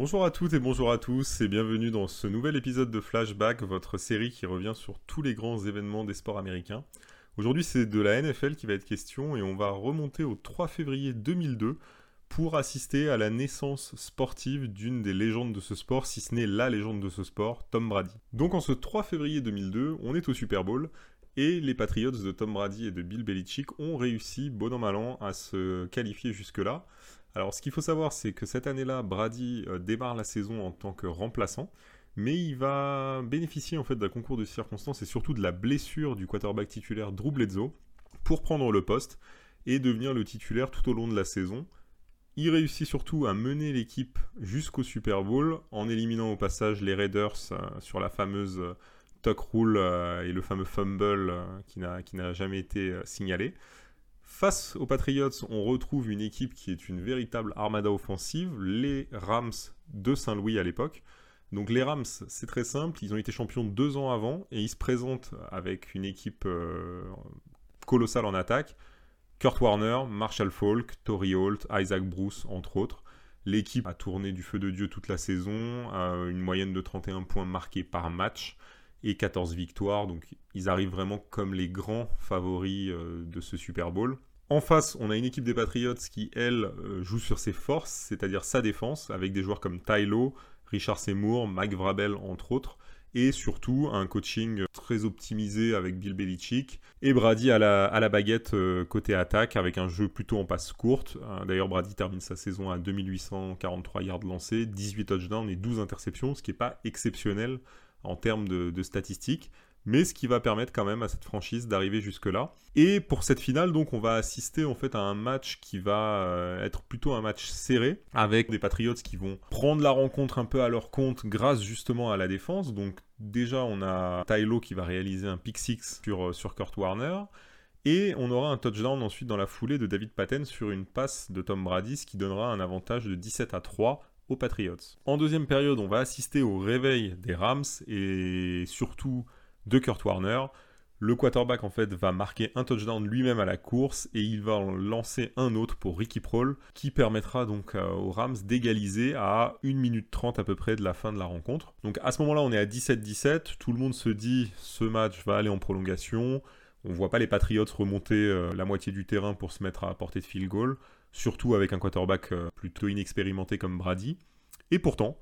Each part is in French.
Bonjour à toutes et bonjour à tous et bienvenue dans ce nouvel épisode de Flashback, votre série qui revient sur tous les grands événements des sports américains. Aujourd'hui c'est de la NFL qui va être question et on va remonter au 3 février 2002 pour assister à la naissance sportive d'une des légendes de ce sport, si ce n'est la légende de ce sport, Tom Brady. Donc en ce 3 février 2002, on est au Super Bowl et les Patriots de Tom Brady et de Bill Belichick ont réussi, bon an mal an, à se qualifier jusque-là. Alors ce qu'il faut savoir, c'est que cette année-là, Brady euh, démarre la saison en tant que remplaçant, mais il va bénéficier en fait d'un concours de circonstances et surtout de la blessure du quarterback titulaire Drew Bledsoe pour prendre le poste et devenir le titulaire tout au long de la saison. Il réussit surtout à mener l'équipe jusqu'au Super Bowl en éliminant au passage les Raiders euh, sur la fameuse euh, tuck rule et le fameux fumble qui n'a jamais été signalé. Face aux Patriots, on retrouve une équipe qui est une véritable armada offensive, les Rams de Saint-Louis à l'époque. Donc les Rams, c'est très simple, ils ont été champions deux ans avant et ils se présentent avec une équipe euh, colossale en attaque. Kurt Warner, Marshall Falk, Tory Holt, Isaac Bruce, entre autres. L'équipe a tourné du feu de Dieu toute la saison, une moyenne de 31 points marqués par match et 14 victoires. Donc ils arrivent vraiment comme les grands favoris euh, de ce Super Bowl. En face, on a une équipe des Patriots qui, elle, euh, joue sur ses forces, c'est-à-dire sa défense, avec des joueurs comme Tylo, Richard Seymour, Mike Vrabel, entre autres, et surtout un coaching très optimisé avec Bill Belichick, et Brady à la, la baguette euh, côté attaque, avec un jeu plutôt en passe courte. D'ailleurs, Brady termine sa saison à 2843 yards lancés, 18 touchdowns et 12 interceptions, ce qui n'est pas exceptionnel en termes de, statistiques, mais ce qui va permettre quand même à cette franchise d'arriver jusque-là. Et pour cette finale, donc, on va assister en fait à un match qui va euh, être plutôt un match serré, avec des Patriots qui vont prendre la rencontre un peu à leur compte grâce justement à la défense. Donc déjà, on a Tylo qui va réaliser un pick six sur, euh, sur Kurt Warner. Et on aura un touchdown ensuite dans la foulée de David Patten sur une passe de Tom Brady, ce qui donnera un avantage de 17 à 3 Patriots. En deuxième période, on va assister au réveil des Rams et surtout de Kurt Warner. Le quarterback en fait va marquer un touchdown lui-même à la course et il va en lancer un autre pour Ricky Prohl qui permettra donc euh, aux Rams d'égaliser à 1 minute 30 à peu près de la fin de la rencontre. Donc à ce moment-là on est à 17-17, tout le monde se dit ce match va aller en prolongation, on voit pas les Patriots remonter euh, la moitié du terrain pour se mettre à portée de field goal surtout avec un quarterback euh, plutôt inexpérimenté comme Brady. Et pourtant,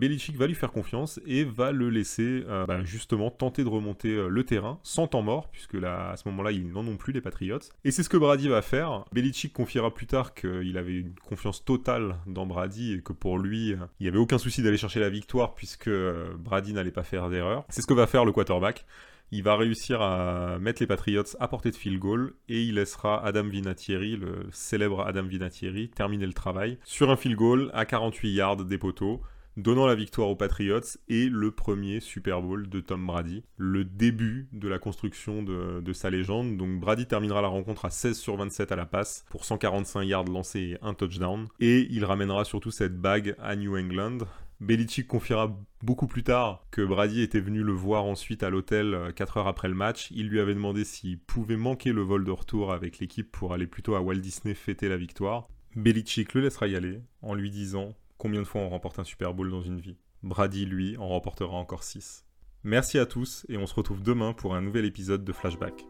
Belichick va lui faire confiance et va le laisser euh, bah, justement tenter de remonter euh, le terrain sans temps mort, puisque là, à ce moment-là, ils n'en ont plus les Patriots. Et c'est ce que Brady va faire. Belichick confiera plus tard qu'il avait une confiance totale dans Brady et que pour lui, il n'y avait aucun souci d'aller chercher la victoire puisque Brady n'allait pas faire d'erreur. C'est ce que va faire le quarterback. Il va réussir à mettre les Patriots à portée de field goal et il laissera Adam Vinatieri, le célèbre Adam Vinatieri, terminer le travail sur un field goal à 48 yards des poteaux donnant la victoire aux Patriots et le premier Super Bowl de Tom Brady, le début de la construction de, sa légende. Donc Brady terminera la rencontre à 16 sur 27 à la passe pour 145 yards lancés et un touchdown. Et il ramènera surtout cette bague à New England. Belichick confiera beaucoup plus tard que Brady était venu le voir ensuite à l'hôtel 4 euh, heures après le match. Il lui avait demandé s'il pouvait manquer le vol de retour avec l'équipe pour aller plutôt à Walt Disney fêter la victoire. Belichick le laissera y aller en lui disant combien de fois on remporte un Super Bowl dans une vie. Brady, lui, en remportera encore 6. Merci à tous et on se retrouve demain pour un nouvel épisode de Flashback.